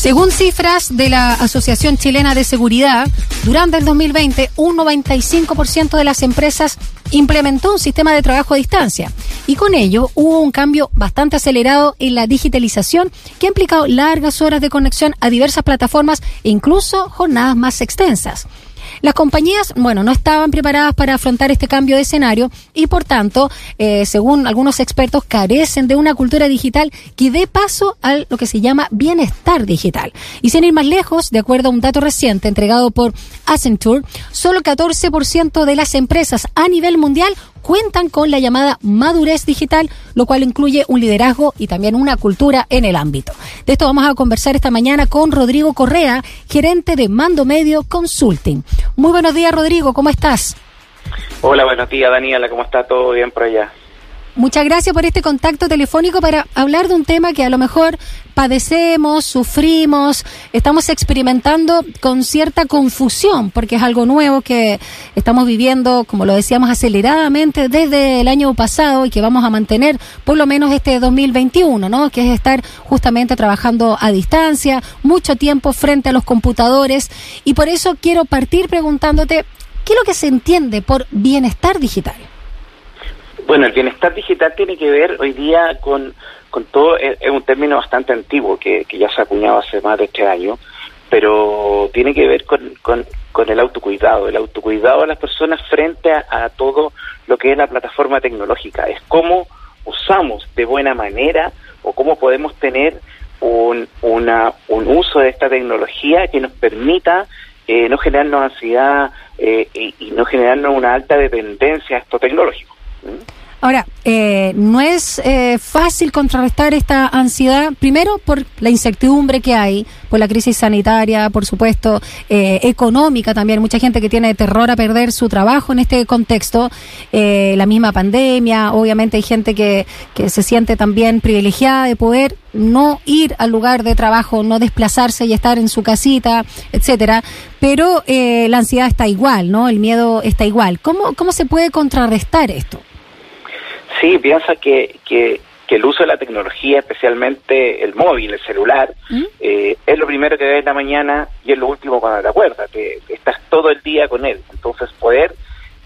Según cifras de la Asociación Chilena de Seguridad, durante el 2020 un 95% de las empresas implementó un sistema de trabajo a distancia y con ello hubo un cambio bastante acelerado en la digitalización que ha implicado largas horas de conexión a diversas plataformas e incluso jornadas más extensas. Las compañías, bueno, no estaban preparadas para afrontar este cambio de escenario y, por tanto, eh, según algunos expertos, carecen de una cultura digital que dé paso a lo que se llama bienestar digital. Y sin ir más lejos, de acuerdo a un dato reciente entregado por Accenture, solo 14% de las empresas a nivel mundial cuentan con la llamada madurez digital, lo cual incluye un liderazgo y también una cultura en el ámbito. De esto vamos a conversar esta mañana con Rodrigo Correa, gerente de Mando Medio Consulting. Muy buenos días, Rodrigo, ¿cómo estás? Hola, buenos días, Daniela, ¿cómo está? ¿Todo bien por allá? Muchas gracias por este contacto telefónico para hablar de un tema que a lo mejor padecemos, sufrimos, estamos experimentando con cierta confusión, porque es algo nuevo que estamos viviendo, como lo decíamos, aceleradamente desde el año pasado y que vamos a mantener por lo menos este 2021, ¿no? Que es estar justamente trabajando a distancia, mucho tiempo frente a los computadores. Y por eso quiero partir preguntándote, ¿qué es lo que se entiende por bienestar digital? Bueno, el bienestar digital tiene que ver hoy día con, con todo, es, un término bastante antiguo que, que, ya se ha acuñado hace más de este año, pero tiene que ver con, con, con el autocuidado, el autocuidado de las personas frente a, todo lo que es la plataforma tecnológica, es cómo usamos de buena manera o cómo podemos tener un, una, un uso de esta tecnología que nos permita eh, no generarnos ansiedad eh, y, y, no generarnos una alta dependencia a esto tecnológico. Ahora, eh, no es eh, fácil contrarrestar esta ansiedad, primero por la incertidumbre que hay, por la crisis sanitaria, por supuesto, eh, económica también, mucha gente que tiene terror a perder su trabajo en este contexto, eh, la misma pandemia, obviamente hay gente que, que se siente también privilegiada de poder no ir al lugar de trabajo, no desplazarse y estar en su casita, etcétera, pero eh, la ansiedad está igual, ¿no? El miedo está igual. ¿Cómo, cómo se puede contrarrestar esto? Sí, piensa que, que, el uso de la tecnología, especialmente el móvil, el celular, ¿Mm? eh, es lo primero que ves en la mañana y es lo último cuando te acuerdas, que estás todo el día con él. Entonces, poder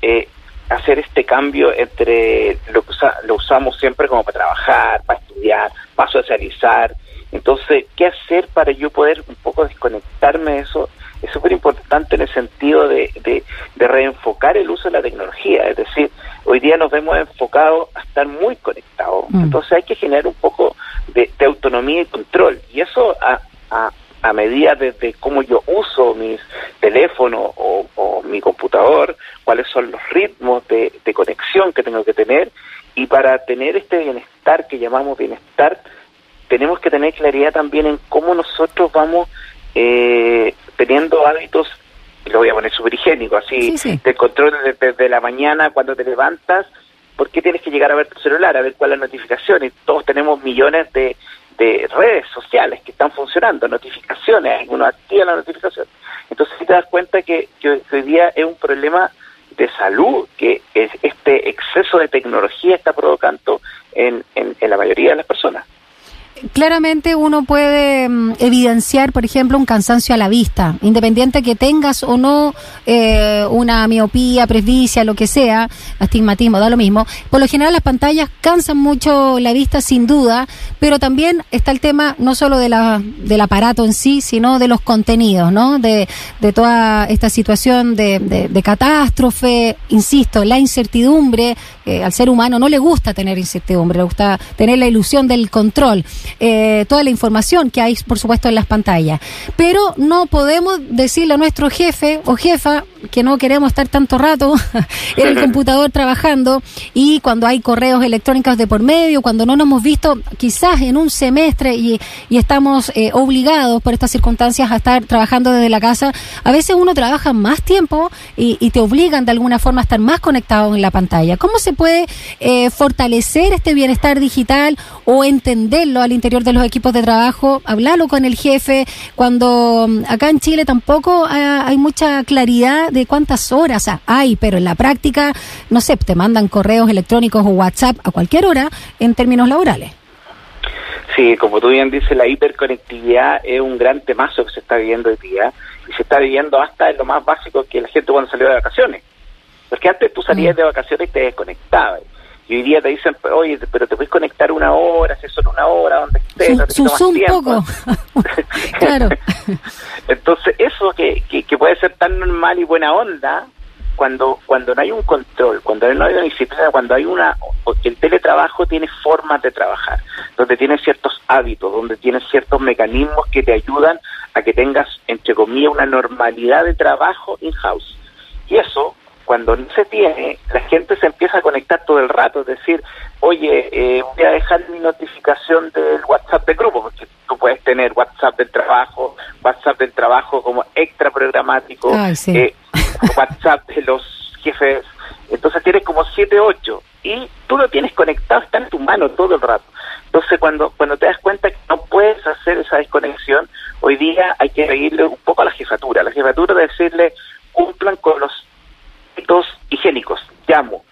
eh, hacer este cambio entre lo que lo usamos siempre como para trabajar, para estudiar, para socializar. Entonces, ¿qué hacer para yo poder un poco desconectarme de eso? Es súper importante en el sentido de, de, de reenfocar el uso de la tecnología, es decir, hoy día nos vemos enfocados a estar muy conectados. Mm. Entonces hay que generar un poco de, autonomía y control. Y eso a, a, medida de, cómo yo uso mis teléfonos o, mi computador, cuáles son los ritmos de, conexión que tengo que tener. Y para tener este bienestar que llamamos bienestar, tenemos que tener claridad también en cómo nosotros vamos eh, teniendo hábitos lo voy a poner súper higiénico, así, de control desde la mañana cuando te levantas, ¿por qué tienes que llegar a ver tu celular, a ver cuál es la notificación? Y todos tenemos millones de, de redes sociales que están funcionando, notificaciones, algunos activan la notificación. Entonces te das cuenta que, que hoy día es un problema de salud que este exceso de tecnología está provocando en la mayoría de las personas claramente uno puede mm, evidenciar, por ejemplo, un cansancio a la vista, independiente que tengas o no eh, una miopía, presbicia, lo que sea, astigmatismo, da lo mismo. Por lo general las pantallas cansan mucho la vista sin duda, pero también está el tema no solo de la, del aparato en sí, sino de los contenidos, ¿no? De, de toda esta situación de, de, catástrofe, insisto, la incertidumbre, eh, al ser humano no le gusta tener incertidumbre, le gusta tener la ilusión del control. Eh, toda la información que hay, por supuesto, en las pantallas. Pero no podemos decirle a nuestro jefe o jefa que no queremos estar tanto rato en el computador trabajando y cuando hay correos electrónicos de por medio, cuando no nos hemos visto quizás en un semestre y, estamos eh, obligados por estas circunstancias a estar trabajando desde la casa, a veces uno trabaja más tiempo y, te obligan de alguna forma a estar más conectado en la pantalla. ¿Cómo se puede eh, fortalecer este bienestar digital o entenderlo al interior de los equipos de trabajo? Hablarlo con el jefe, cuando mm, acá en Chile tampoco ah, hay mucha claridad de cuántas horas hay, pero en la práctica, no sé, te mandan correos electrónicos o WhatsApp a cualquier hora en términos laborales. Sí, como tú bien dices, la hiperconectividad es un gran temazo que se está viviendo hoy día y se está viviendo hasta en lo más básico que la gente cuando salió de vacaciones. Porque antes tú salías mm. de vacaciones y te desconectabas. Y hoy día te dicen, oye, pero te puedes conectar una hora, si solo una hora, donde estés. Su, un poco. claro. Entonces, eso que, que, que puede ser tan normal y buena onda, cuando cuando no hay un control, cuando no hay una disciplina, cuando hay una el teletrabajo tiene formas de trabajar, donde tiene ciertos hábitos, donde tiene ciertos mecanismos que te ayudan a que tengas entre comillas una normalidad de trabajo in house. Y eso cuando no se tiene, la gente se empieza a conectar todo el rato, es decir, oye, eh, voy a dejar mi notificación del WhatsApp de grupo, porque tú puedes tener WhatsApp del trabajo, WhatsApp del trabajo como extra programático, eh, WhatsApp de los jefes, entonces tienes como 7, 8 y tú lo tienes conectado, está en tu mano todo el rato. Entonces cuando, cuando te das cuenta que no puedes hacer esa desconexión, hoy día hay que seguirle un poco a la jefatura, la jefatura de decirle cumplan con los hitos higiénicos, llamo.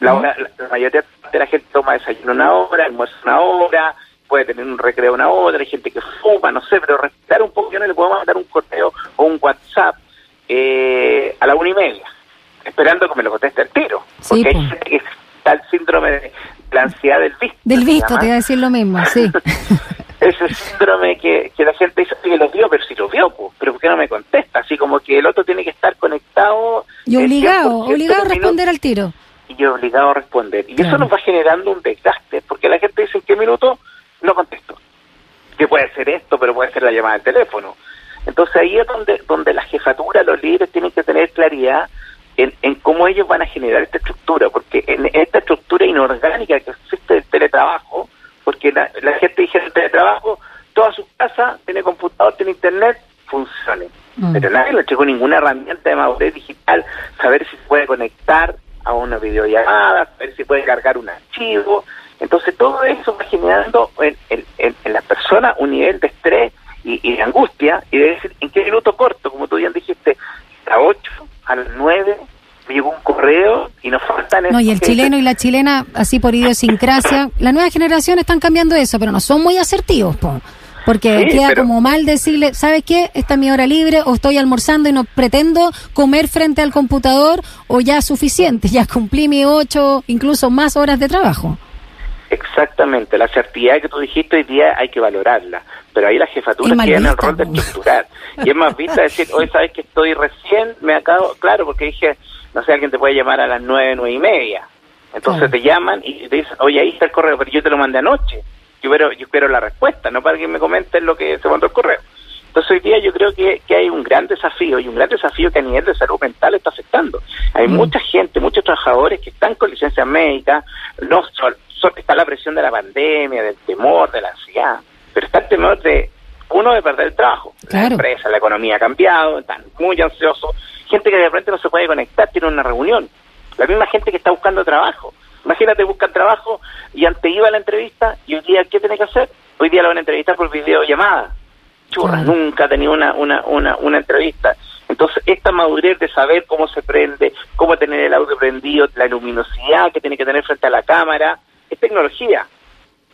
La, la, mayoría de la gente toma desayuno una hora, almuerzo una hora, puede tener un recreo una hora, hay gente que fuma, no sé, pero respetar un poco, yo no le puedo mandar un correo o un WhatsApp eh, a la una y media, esperando que me lo conteste el tiro. Porque hay gente que está el síndrome de la ansiedad del visto. Del visto, te iba a decir lo mismo, sí. Ese síndrome que, que la gente dice, que lo vio, pero si lo vio, pues, pero ¿por qué no me contesta? Así como que el otro tiene que estar conectado. Y obligado, obligado a responder al tiro. Y obligado a responder. Y eso nos va generando un desgaste, porque la gente dice, ¿en qué minuto? No contesto. Que puede ser esto, pero puede ser la llamada del teléfono. Entonces ahí es donde, donde la jefatura, los líderes tienen que tener claridad en, en, cómo ellos van a generar esta estructura, porque en esta estructura inorgánica que existe del teletrabajo, porque la, gente dice el teletrabajo, toda su casa tiene computador, tiene internet, funcione. Mm. Pero nadie le entregó ninguna herramienta de madurez digital, saber si se puede conectar a una videollamada, saber si puede cargar un archivo. Entonces todo eso va generando en, en, en la persona un nivel de estrés y, de angustia y de decir, ¿en qué minuto corto? Como tú bien dijiste, a 8, a las 9, me llegó un correo y nos faltan... No, y el chileno y la chilena, así por idiosincrasia, la nueva generación están cambiando eso, pero no son muy asertivos, porque queda como mal decirle, ¿sabes qué? Esta es mi hora libre o estoy almorzando y no pretendo comer frente al computador o ya suficiente, ya cumplí mis ocho, incluso más horas de trabajo. Exactamente, la asertividad que tú dijiste hoy día hay que valorarla, pero ahí la jefatura tiene el rol de estructurar. Y es más vista decir, hoy sabes que estoy recién, me acabo, claro, porque dije, no sé, alguien te puede llamar a las nueve, nueve y media. Entonces te llaman y te dicen, oye, ahí está el correo, pero yo te lo mandé anoche. Yo quiero, yo quiero la respuesta, no para que me comenten lo que se mandó el correo. Entonces hoy día yo creo que, que, hay un gran desafío y un gran desafío que a nivel de salud mental está afectando. Hay mm. mucha gente, muchos trabajadores que están con licencia médica, no está la presión de la pandemia, del temor, de la ansiedad, pero está el temor de, uno, de perder el trabajo. La empresa, la economía ha cambiado, están muy ansiosos. Gente que de repente no se puede conectar, tiene una reunión. La misma gente que está buscando trabajo. Imagínate, buscar trabajo y antes iba a la entrevista y hoy día, ¿qué tiene que hacer? Hoy día lo van a entrevistar por videollamada. Churra, nunca ha tenido una, una, una, una entrevista. Entonces, esta madurez de saber cómo se prende, cómo tener el audio prendido, la luminosidad que tiene que tener frente a la cámara, es tecnología.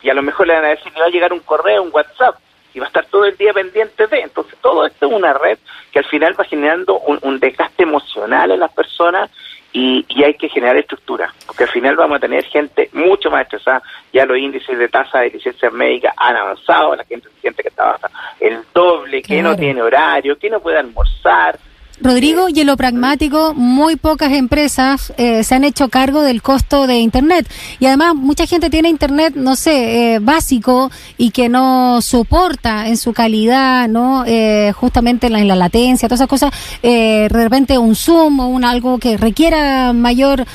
Y a lo mejor le van a decir que va a llegar un correo, un WhatsApp, y va a estar todo el día pendiente de. Entonces, todo esto es una red que al final va generando un, desgaste emocional en las personas y, hay que generar estructura, porque al final vamos a tener gente mucho más estresada. Ya los índices de tasa de licencia médica han avanzado, la gente siente que trabaja el doble, que no tiene horario, que no puede almorzar, Rodrigo, y en lo pragmático, muy pocas empresas eh, se han hecho cargo del costo de Internet. Y además, mucha gente tiene Internet, no sé, eh, básico y que no soporta en su calidad, ¿no? Eh, justamente en la, latencia, todas esas cosas. de repente, un Zoom o un algo que requiera mayor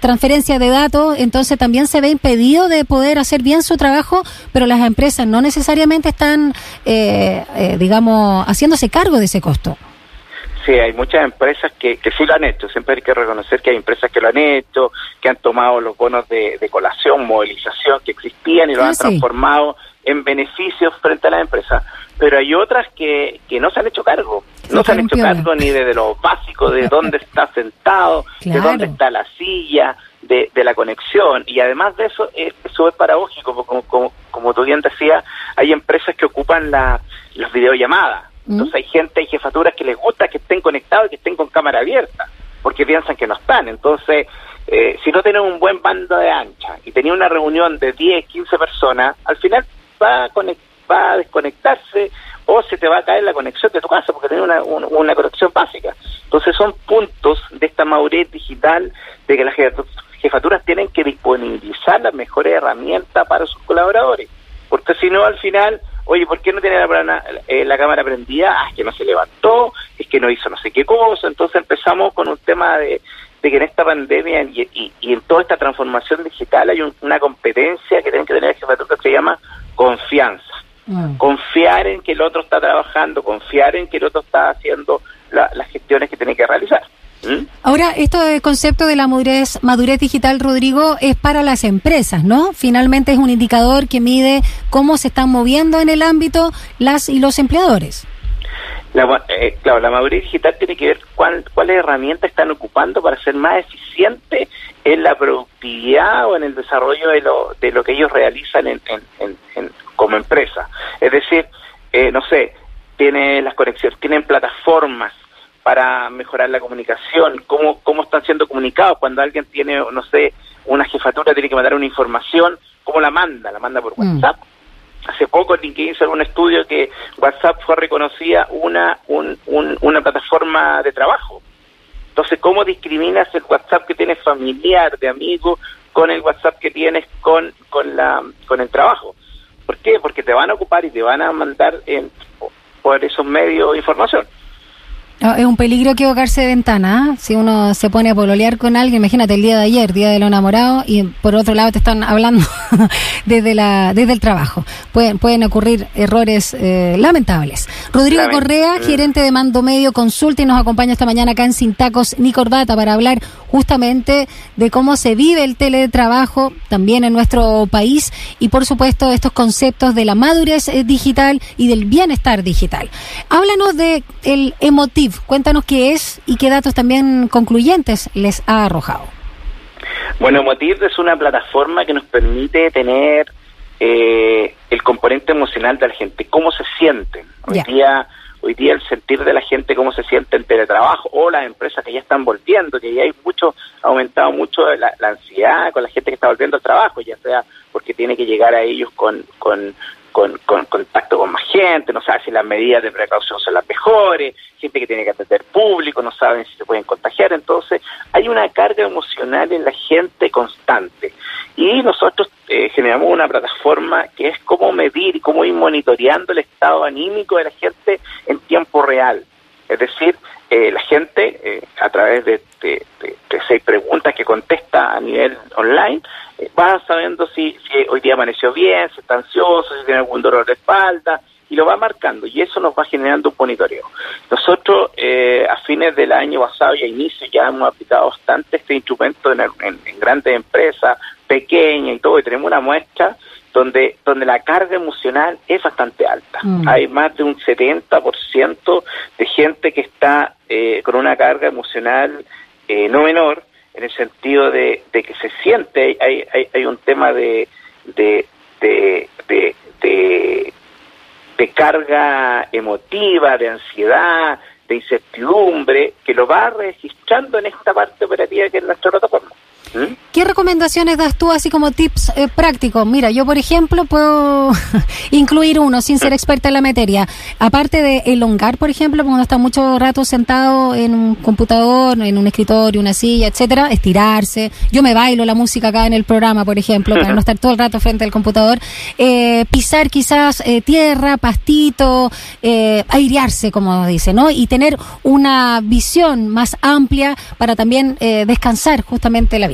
transferencia de datos, entonces también se ve impedido de poder hacer bien su trabajo, pero las empresas no necesariamente están, digamos, haciéndose cargo de ese costo. Sí, hay muchas empresas que, que sí lo han hecho. Siempre hay que reconocer que hay empresas que lo han hecho, que han tomado los bonos de, colación, movilización que existían y lo ah, han transformado en beneficios frente a las empresas. Pero hay otras que, que no se han hecho cargo. no se han hecho cargo ni de, lo básico, de dónde está sentado, de dónde está la silla, de, la conexión. Y además de eso, es súper paradójico, como, como, como tú bien decías, hay empresas que ocupan la, las videollamadas. ¿Mm? Entonces hay gente, hay jefaturas que les gusta que estén conectados y que estén con cámara abierta, porque piensan que no están. Entonces, eh, si no tienen un buen bando de ancha y tenía una reunión de 10, 15 personas, al final va a, va a desconectarse o se te va a caer la conexión de tu casa porque tiene una, una, conexión básica. Entonces son puntos de esta madurez digital de que las jefaturas tienen que disponibilizar las mejores herramientas para sus colaboradores, porque si no al final, oye, ¿por qué no tiene la, eh, la cámara prendida? Ah, es que no se levantó, es que no hizo no sé qué cosa, entonces empezamos con un tema de, de que en esta pandemia y, y, en toda esta transformación digital hay una competencia que tienen que tener que se llama confianza Mm. Confiar en que el otro está trabajando, confiar en que el otro está haciendo las gestiones que tiene que realizar. ¿Mm? Ahora, esto del concepto de la madurez, madurez digital, Rodrigo, es para las empresas, ¿no? Finalmente es un indicador que mide cómo se están moviendo en el ámbito las y los empleadores. La, eh, claro, la madurez digital tiene que ver cuál, cuáles herramientas están ocupando para ser más eficiente en la productividad o en el desarrollo de lo, de lo que ellos realizan en, en, en, como empresa. Es decir, eh, no sé, tiene las conexiones, tienen plataformas para mejorar la comunicación, cómo, cómo están siendo comunicados cuando alguien tiene, no sé, una jefatura, tiene que mandar una información, ¿cómo la manda? ¿La manda por mm. WhatsApp? Hace poco LinkedIn hizo un estudio que WhatsApp fue reconocida una, un, una plataforma de trabajo. Entonces, ¿cómo discriminas el WhatsApp que tienes familiar, de amigo, con el WhatsApp que tienes con, con, la, con el trabajo? ¿Por qué? Porque te van a ocupar y te van a mandar en, por esos medios información. Es un peligro equivocarse de ventana. ¿ah? Si uno se pone a pololear con alguien, imagínate el día de ayer, día de los enamorados, y por otro lado te están hablando desde la desde el trabajo. Pueden, pueden ocurrir errores eh, lamentables. Rodrigo Correa, gerente de Mando Medio Consulta, y nos acompaña esta mañana acá en Sin Tacos ni Corbata para hablar justamente de cómo se vive el teletrabajo también en nuestro país y, por supuesto, estos conceptos de la madurez eh, digital y del bienestar digital. Háblanos de el emotivo Cuéntanos qué es y qué datos también concluyentes les ha arrojado. Bueno, Motiv es una plataforma que nos permite tener eh, el componente emocional de la gente, cómo se sienten. Hoy día hoy día el sentir de la gente, cómo se siente en teletrabajo o las empresas que ya están volviendo, que ya hay mucho, ha aumentado mucho la, ansiedad con la gente que está volviendo al trabajo, ya sea porque tiene que llegar a ellos con, con, con, contacto con más gente, no sabe si las medidas de precaución son las mejores, gente que tiene que atender público, no saben si se pueden contagiar, entonces hay una carga emocional en la gente constante. Y nosotros eh, generamos una plataforma que es cómo medir y cómo ir monitoreando el estado anímico de la gente en tiempo real. Es decir, eh, la gente, eh, a través de, seis preguntas que contesta a nivel online, eh, va sabiendo si, si hoy día amaneció bien, si está ansioso, si tiene algún dolor de espalda, y lo va marcando, y eso nos va generando un monitoreo. Nosotros, a fines del año pasado y a inicio, ya hemos aplicado bastante este instrumento en, en grandes empresas, pequeñas y todo, y tenemos una muestra donde, donde la carga emocional es bastante alta. Mm. Hay más de un 70% de gente que está eh, con una carga emocional eh, no menor, en el sentido de, que se siente, hay, hay, un tema de, de, de, de carga emotiva, de ansiedad, de incertidumbre, que lo va registrando en esta parte operativa que es nuestra plataforma. ¿Mm? ¿Qué recomendaciones das tú así como tips eh, prácticos? Mira, yo por ejemplo puedo incluir uno sin ser experta en la materia. Aparte de elongar, por ejemplo, cuando está mucho rato sentado en un computador, en un escritorio, una silla, etcétera, estirarse. Yo me bailo la música acá en el programa, por ejemplo, para no estar todo el rato frente al computador. Eh, pisar quizás eh, tierra, pastito, airearse, como dice, ¿no? Y tener una visión más amplia para también descansar justamente la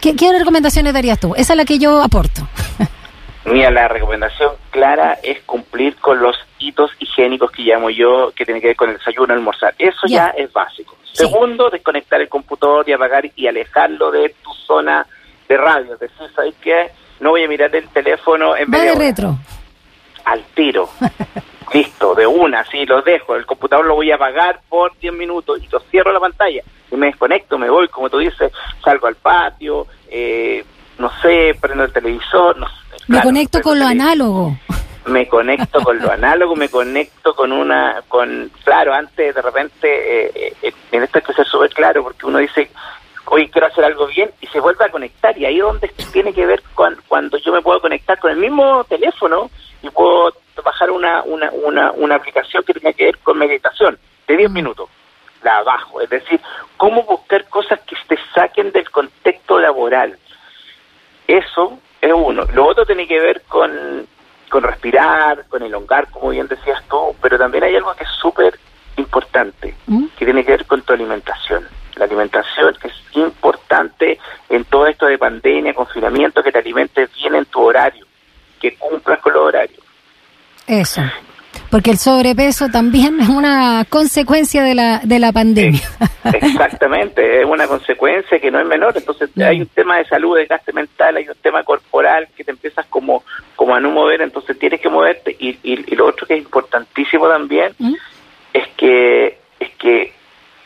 ¿Qué, recomendaciones darías tú? Esa es la que yo aporto. Mira, la recomendación clara es cumplir con los hitos higiénicos que llamo yo, que tiene que ver con el desayuno, almorzar. Eso ya, es básico. Segundo, desconectar el computador y apagar y alejarlo de tu zona de radio. Es decir, ¿sabes qué? No voy a mirar el teléfono en vez de retro. Al tiro. listo, de una, sí, los dejo, el computador lo voy a apagar por 10 minutos y lo cierro la pantalla y me desconecto, me voy, como tú dices, salgo al patio, eh, no sé, prendo el televisor, no Me conecto con lo análogo. Me conecto con lo análogo, me conecto con una, con, claro, antes de repente, eh, eh, en esto hay que ser súper claro, porque uno dice, hoy quiero hacer algo bien y se vuelve a conectar y ahí es donde tiene que ver con, cuando yo me puedo conectar con el mismo teléfono y puedo bajar una, una, una, una aplicación que tenga que ver con meditación de 10 mm. minutos la abajo, es decir, cómo buscar cosas que te saquen del contexto laboral. Eso es uno. Lo otro tiene que ver con, con respirar, con elongar, como bien decías tú, pero también hay algo que es súper importante, ¿Mm? que tiene que ver con tu alimentación. La alimentación es importante en todo esto de pandemia, confinamiento, que te alimentes bien en tu horario, que cumplas con los horarios. Eso. Porque el sobrepeso también es una consecuencia de la, de la pandemia. Exactamente, es una consecuencia que no es menor. Entonces hay un tema de salud, de gasto mental, hay un tema corporal que te empiezas como, como a no mover, entonces tienes que moverte. Y, y, lo otro que es importantísimo también ¿Mm? es que es que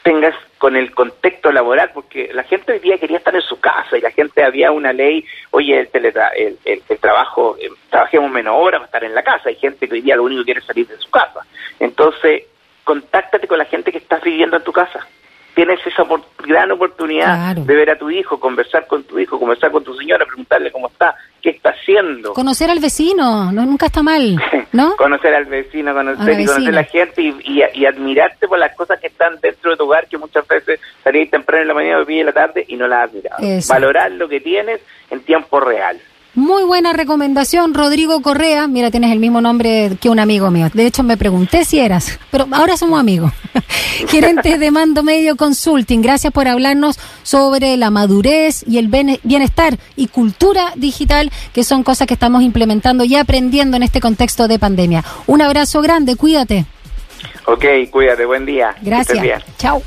tengas con el contexto laboral, porque la gente hoy día quería estar en su casa y la gente había una ley, oye, el, el, el, trabajo, eh, trabajemos menos horas para estar en la casa. Hay gente que hoy día lo único que quiere salir de su casa. Entonces, contáctate con la gente que estás viviendo en tu casa tienes esa gran oportunidad de ver a tu hijo, conversar con tu hijo, conversar con tu señora, preguntarle cómo está, qué está haciendo. Conocer al vecino, no nunca está mal, ¿no? conocer al vecino, conocer, y conocer a la gente y, admirarte por las cosas que están dentro de tu hogar, que muchas veces salís temprano en la mañana o en la tarde y no las has mirado. Valorar lo que tienes en tiempo real. Muy buena recomendación, Rodrigo Correa. Mira, tienes el mismo nombre que un amigo mío. De hecho, me pregunté si eras, pero ahora somos amigos. Gerente de Mando Medio Consulting, gracias por hablarnos sobre la madurez y el bienestar y cultura digital, que son cosas que estamos implementando y aprendiendo en este contexto de pandemia. Un abrazo grande, cuídate. Ok, cuídate, buen día. Gracias. Chao.